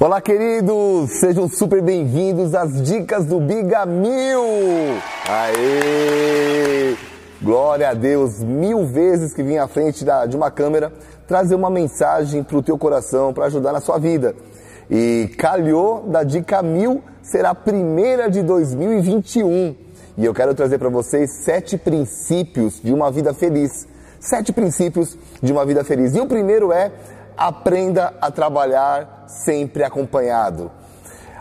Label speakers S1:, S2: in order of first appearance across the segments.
S1: Olá, queridos! Sejam super bem-vindos às dicas do Bigamil! Aê! Glória a Deus! Mil vezes que vim à frente da, de uma câmera trazer uma mensagem para o teu coração, para ajudar na sua vida. E calhou da dica mil será a primeira de 2021. E eu quero trazer para vocês sete princípios de uma vida feliz. Sete princípios de uma vida feliz. E o primeiro é aprenda a trabalhar sempre acompanhado.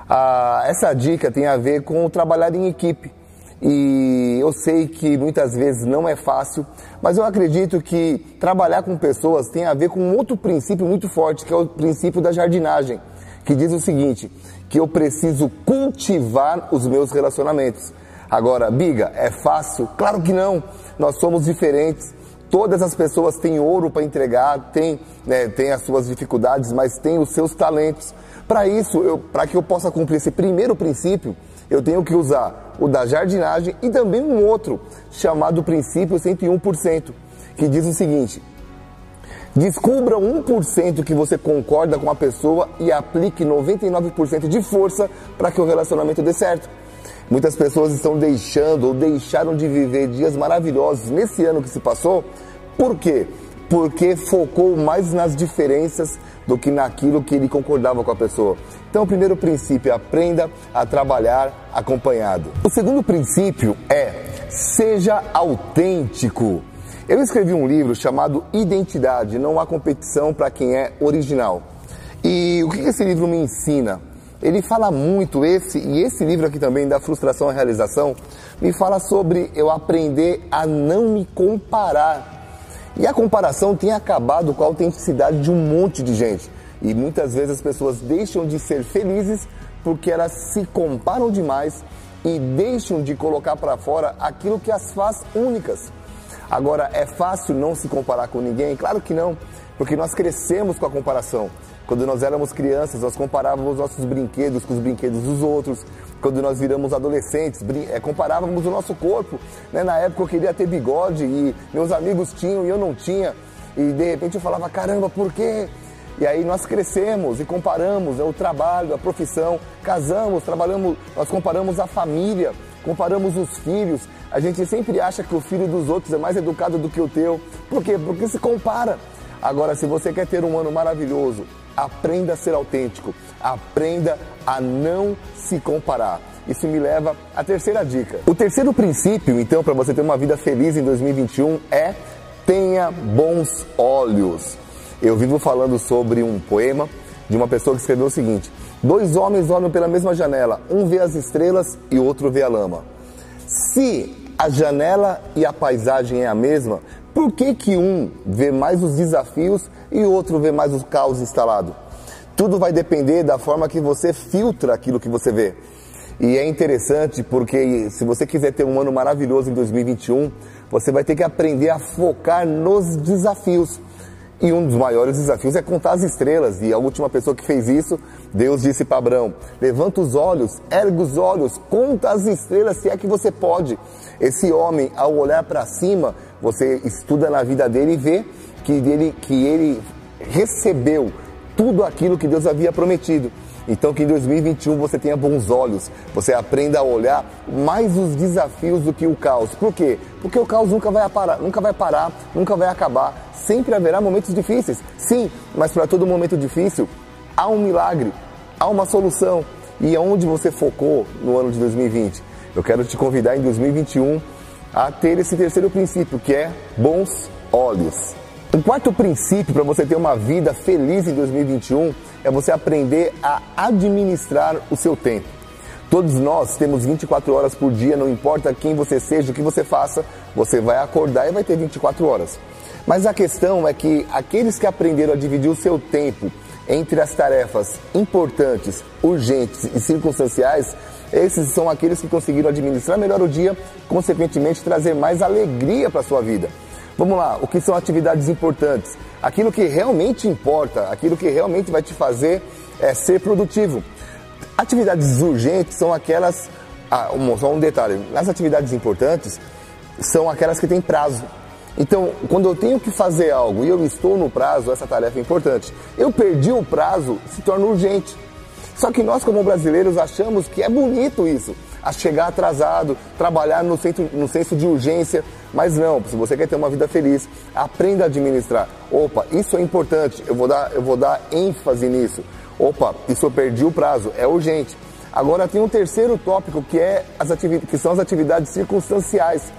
S1: Ah, essa dica tem a ver com trabalhar em equipe. E eu sei que muitas vezes não é fácil, mas eu acredito que trabalhar com pessoas tem a ver com outro princípio muito forte, que é o princípio da jardinagem, que diz o seguinte: que eu preciso cultivar os meus relacionamentos. Agora, Biga, é fácil? Claro que não. Nós somos diferentes. Todas as pessoas têm ouro para entregar, têm, né, têm as suas dificuldades, mas têm os seus talentos. Para isso, para que eu possa cumprir esse primeiro princípio, eu tenho que usar o da jardinagem e também um outro, chamado princípio 101%, que diz o seguinte: Descubra 1% que você concorda com a pessoa e aplique 99% de força para que o relacionamento dê certo. Muitas pessoas estão deixando ou deixaram de viver dias maravilhosos nesse ano que se passou. Por quê? Porque focou mais nas diferenças do que naquilo que ele concordava com a pessoa. Então, o primeiro princípio é aprenda a trabalhar acompanhado. O segundo princípio é seja autêntico. Eu escrevi um livro chamado Identidade, não há competição para quem é original. E o que esse livro me ensina? Ele fala muito esse e esse livro aqui também da frustração à realização me fala sobre eu aprender a não me comparar. E a comparação tem acabado com a autenticidade de um monte de gente. E muitas vezes as pessoas deixam de ser felizes porque elas se comparam demais e deixam de colocar para fora aquilo que as faz únicas. Agora, é fácil não se comparar com ninguém? Claro que não, porque nós crescemos com a comparação. Quando nós éramos crianças, nós comparávamos nossos brinquedos com os brinquedos dos outros. Quando nós viramos adolescentes, é, comparávamos o nosso corpo. Né? Na época eu queria ter bigode e meus amigos tinham e eu não tinha. E de repente eu falava, caramba, por quê? E aí nós crescemos e comparamos né, o trabalho, a profissão, casamos, trabalhamos, nós comparamos a família, comparamos os filhos. A gente sempre acha que o filho dos outros é mais educado do que o teu. Por quê? Porque se compara. Agora, se você quer ter um ano maravilhoso, aprenda a ser autêntico, aprenda a não se comparar. Isso me leva à terceira dica. O terceiro princípio, então, para você ter uma vida feliz em 2021 é tenha bons olhos. Eu vivo falando sobre um poema de uma pessoa que escreveu o seguinte: Dois homens olham pela mesma janela, um vê as estrelas e outro vê a lama. Se a janela e a paisagem é a mesma, por que, que um vê mais os desafios e o outro vê mais o caos instalado? Tudo vai depender da forma que você filtra aquilo que você vê. E é interessante porque se você quiser ter um ano maravilhoso em 2021, você vai ter que aprender a focar nos desafios. E um dos maiores desafios é contar as estrelas. E a última pessoa que fez isso, Deus disse para Abraão: levanta os olhos, ergue os olhos, conta as estrelas se é que você pode. Esse homem, ao olhar para cima, você estuda na vida dele e vê que ele, que ele recebeu tudo aquilo que Deus havia prometido. Então que em 2021 você tenha bons olhos, você aprenda a olhar mais os desafios do que o caos. Por quê? Porque o caos nunca vai parar, nunca vai parar, nunca vai acabar. Sempre haverá momentos difíceis. Sim, mas para todo momento difícil há um milagre, há uma solução. E aonde você focou no ano de 2020? Eu quero te convidar em 2021 a ter esse terceiro princípio, que é bons olhos. O quarto princípio para você ter uma vida feliz em 2021 é você aprender a administrar o seu tempo. Todos nós temos 24 horas por dia, não importa quem você seja, o que você faça, você vai acordar e vai ter 24 horas. Mas a questão é que aqueles que aprenderam a dividir o seu tempo entre as tarefas importantes, urgentes e circunstanciais, esses são aqueles que conseguiram administrar melhor o dia, consequentemente trazer mais alegria para a sua vida. Vamos lá, o que são atividades importantes? Aquilo que realmente importa, aquilo que realmente vai te fazer é, ser produtivo. Atividades urgentes são aquelas. Ah, um, só um detalhe: nas atividades importantes, são aquelas que têm prazo. Então, quando eu tenho que fazer algo e eu estou no prazo, essa tarefa é importante. Eu perdi o prazo, se torna urgente. Só que nós, como brasileiros, achamos que é bonito isso, a chegar atrasado, trabalhar no, centro, no senso de urgência. Mas não, se você quer ter uma vida feliz, aprenda a administrar. Opa, isso é importante, eu vou dar, eu vou dar ênfase nisso. Opa, isso eu perdi o prazo, é urgente. Agora tem um terceiro tópico que, é as que são as atividades circunstanciais.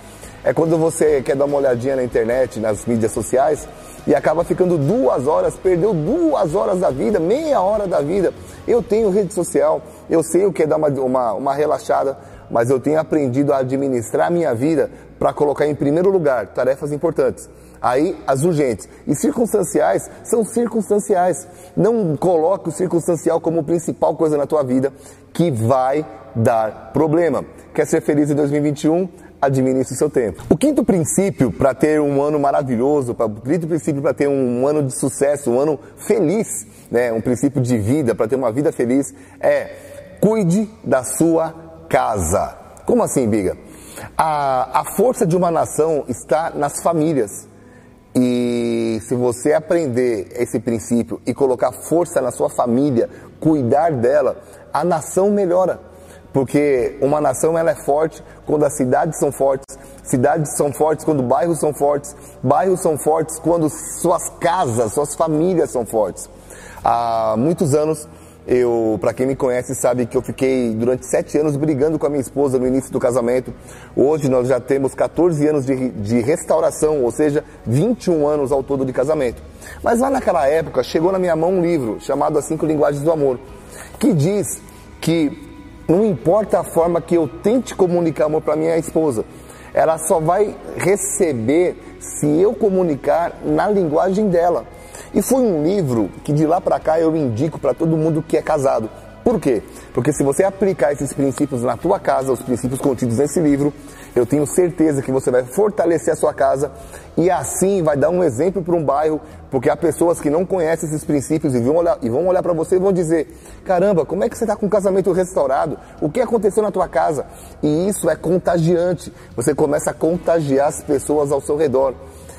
S1: É quando você quer dar uma olhadinha na internet, nas mídias sociais, e acaba ficando duas horas, perdeu duas horas da vida, meia hora da vida. Eu tenho rede social, eu sei o que é dar uma, uma, uma relaxada, mas eu tenho aprendido a administrar minha vida para colocar em primeiro lugar tarefas importantes. Aí, as urgentes. E circunstanciais são circunstanciais. Não coloque o circunstancial como principal coisa na tua vida que vai dar problema. Quer ser feliz em 2021? Administre o seu tempo. O quinto princípio para ter um ano maravilhoso, o quinto princípio para ter um ano de sucesso, um ano feliz, né, um princípio de vida, para ter uma vida feliz, é cuide da sua casa. Como assim, Biga? A, a força de uma nação está nas famílias. E se você aprender esse princípio e colocar força na sua família, cuidar dela, a nação melhora. Porque uma nação ela é forte quando as cidades são fortes, cidades são fortes quando bairros são fortes, bairros são fortes quando suas casas, suas famílias são fortes. Há muitos anos, eu, para quem me conhece, sabe que eu fiquei durante sete anos brigando com a minha esposa no início do casamento. Hoje nós já temos 14 anos de, de restauração, ou seja, 21 anos ao todo de casamento. Mas lá naquela época chegou na minha mão um livro chamado As Cinco Linguagens do Amor, que diz que não importa a forma que eu tente comunicar amor para minha esposa, ela só vai receber se eu comunicar na linguagem dela. E foi um livro que de lá para cá eu indico para todo mundo que é casado. Por quê? Porque se você aplicar esses princípios na tua casa, os princípios contidos nesse livro, eu tenho certeza que você vai fortalecer a sua casa e assim vai dar um exemplo para um bairro, porque há pessoas que não conhecem esses princípios e vão olhar, olhar para você e vão dizer: caramba, como é que você está com o casamento restaurado? O que aconteceu na tua casa? E isso é contagiante. Você começa a contagiar as pessoas ao seu redor.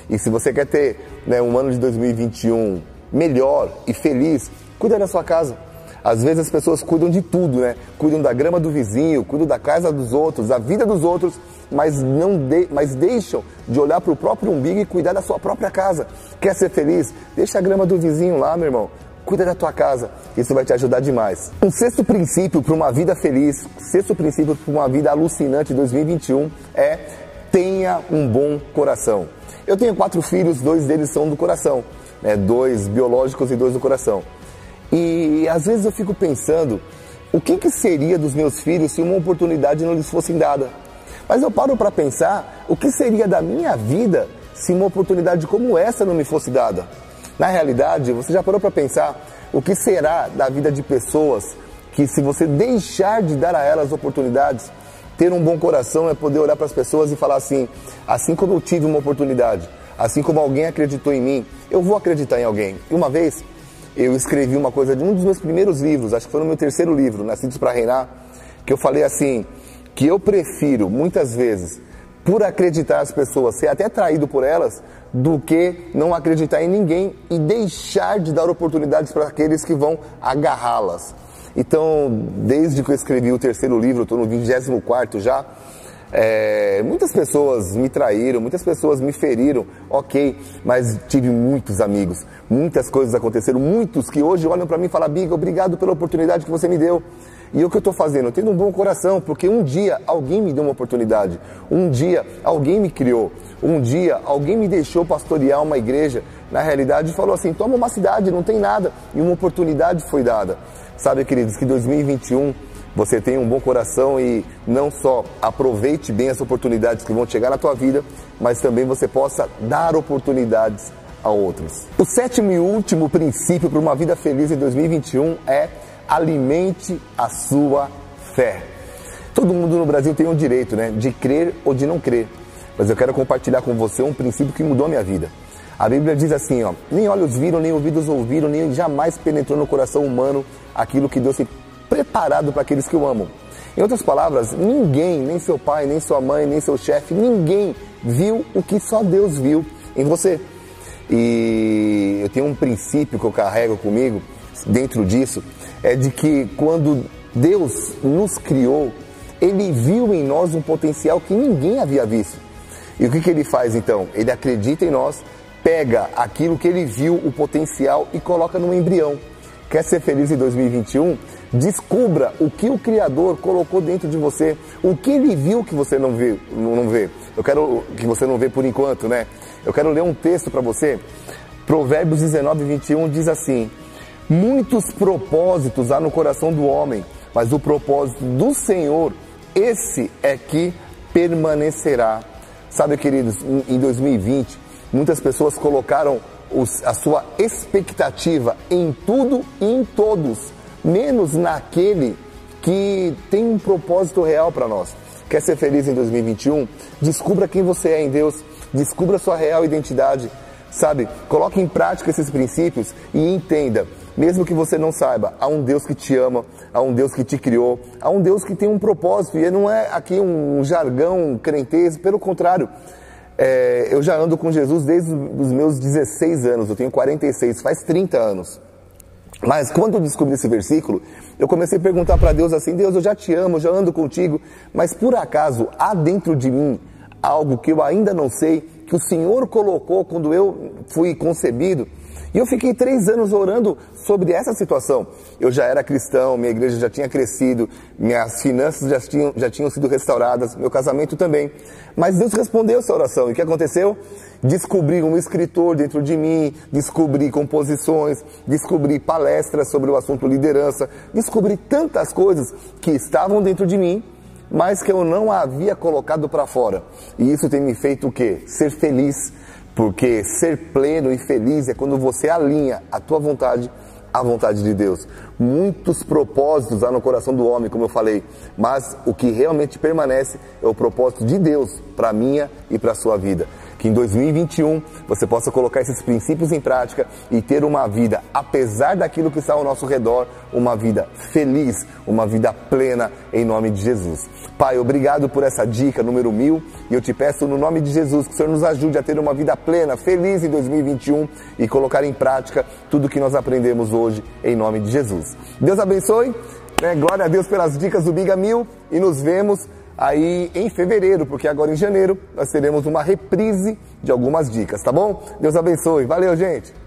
S1: E se você quer ter né, um ano de 2021 melhor e feliz, cuida da sua casa. Às vezes as pessoas cuidam de tudo, né? Cuidam da grama do vizinho, cuidam da casa dos outros, da vida dos outros, mas não de, mas deixam de olhar para o próprio umbigo e cuidar da sua própria casa. Quer ser feliz? Deixa a grama do vizinho lá, meu irmão. Cuida da tua casa, isso vai te ajudar demais. Um sexto princípio para uma vida feliz, sexto princípio para uma vida alucinante 2021 é tenha um bom coração. Eu tenho quatro filhos, dois deles são do coração, né? dois biológicos e dois do coração. E às vezes eu fico pensando, o que, que seria dos meus filhos se uma oportunidade não lhes fosse dada? Mas eu paro para pensar, o que seria da minha vida se uma oportunidade como essa não me fosse dada? Na realidade, você já parou para pensar o que será da vida de pessoas que se você deixar de dar a elas oportunidades, ter um bom coração é poder olhar para as pessoas e falar assim, assim como eu tive uma oportunidade, assim como alguém acreditou em mim, eu vou acreditar em alguém. E uma vez eu escrevi uma coisa de um dos meus primeiros livros, acho que foi no meu terceiro livro, Nascidos para Reinar, que eu falei assim, que eu prefiro muitas vezes, por acreditar as pessoas, ser até traído por elas, do que não acreditar em ninguém e deixar de dar oportunidades para aqueles que vão agarrá-las. Então, desde que eu escrevi o terceiro livro, estou no 24 já, é, muitas pessoas me traíram, muitas pessoas me feriram, ok, mas tive muitos amigos, muitas coisas aconteceram, muitos que hoje olham para mim e falam, Biga, obrigado pela oportunidade que você me deu. E o que eu estou fazendo? Eu tenho um bom coração, porque um dia alguém me deu uma oportunidade, um dia alguém me criou, um dia alguém me deixou pastorear uma igreja, na realidade falou assim, toma uma cidade, não tem nada, e uma oportunidade foi dada. Sabe, queridos, que 2021 você tenha um bom coração e não só aproveite bem as oportunidades que vão chegar na tua vida, mas também você possa dar oportunidades a outros. O sétimo e último princípio para uma vida feliz em 2021 é alimente a sua fé. Todo mundo no Brasil tem o direito, né, de crer ou de não crer. Mas eu quero compartilhar com você um princípio que mudou a minha vida. A Bíblia diz assim, ó, nem olhos viram, nem ouvidos ouviram, nem jamais penetrou no coração humano aquilo que Deus preparado para aqueles que o amam. Em outras palavras, ninguém, nem seu pai, nem sua mãe, nem seu chefe, ninguém viu o que só Deus viu em você. E eu tenho um princípio que eu carrego comigo dentro disso, é de que quando Deus nos criou, Ele viu em nós um potencial que ninguém havia visto. E o que, que Ele faz então? Ele acredita em nós, pega aquilo que Ele viu, o potencial, e coloca no embrião. Quer ser feliz em 2021? Descubra o que o Criador colocou dentro de você, o que Ele viu que você não vê, não vê. Eu quero que você não vê por enquanto, né? Eu quero ler um texto para você. Provérbios 19, 21 diz assim: Muitos propósitos há no coração do homem, mas o propósito do Senhor, esse é que permanecerá. Sabe, queridos, em 2020, muitas pessoas colocaram a sua expectativa em tudo e em todos, menos naquele que tem um propósito real para nós. Quer ser feliz em 2021? Descubra quem você é em Deus, descubra sua real identidade, sabe? Coloque em prática esses princípios e entenda, mesmo que você não saiba, há um Deus que te ama, há um Deus que te criou, há um Deus que tem um propósito e não é aqui um jargão crentez, pelo contrário. É, eu já ando com Jesus desde os meus 16 anos, eu tenho 46, faz 30 anos. Mas quando eu descobri esse versículo, eu comecei a perguntar para Deus assim: Deus, eu já te amo, já ando contigo, mas por acaso há dentro de mim algo que eu ainda não sei, que o Senhor colocou quando eu fui concebido? E eu fiquei três anos orando sobre essa situação. Eu já era cristão, minha igreja já tinha crescido, minhas finanças já tinham, já tinham sido restauradas, meu casamento também. Mas Deus respondeu essa oração. E o que aconteceu? Descobri um escritor dentro de mim, descobri composições, descobri palestras sobre o assunto liderança, descobri tantas coisas que estavam dentro de mim, mas que eu não havia colocado para fora. E isso tem me feito o quê? Ser feliz porque ser pleno e feliz é quando você alinha a tua vontade à vontade de Deus. Muitos propósitos há no coração do homem, como eu falei, mas o que realmente permanece é o propósito de Deus para minha e para a sua vida que em 2021 você possa colocar esses princípios em prática e ter uma vida, apesar daquilo que está ao nosso redor, uma vida feliz, uma vida plena, em nome de Jesus. Pai, obrigado por essa dica número mil e eu te peço no nome de Jesus que o Senhor nos ajude a ter uma vida plena, feliz em 2021 e colocar em prática tudo que nós aprendemos hoje, em nome de Jesus. Deus abençoe. Né? Glória a Deus pelas dicas do Biga Mil e nos vemos aí em fevereiro, porque agora em janeiro nós teremos uma reprise de algumas dicas, tá bom? Deus abençoe. Valeu, gente!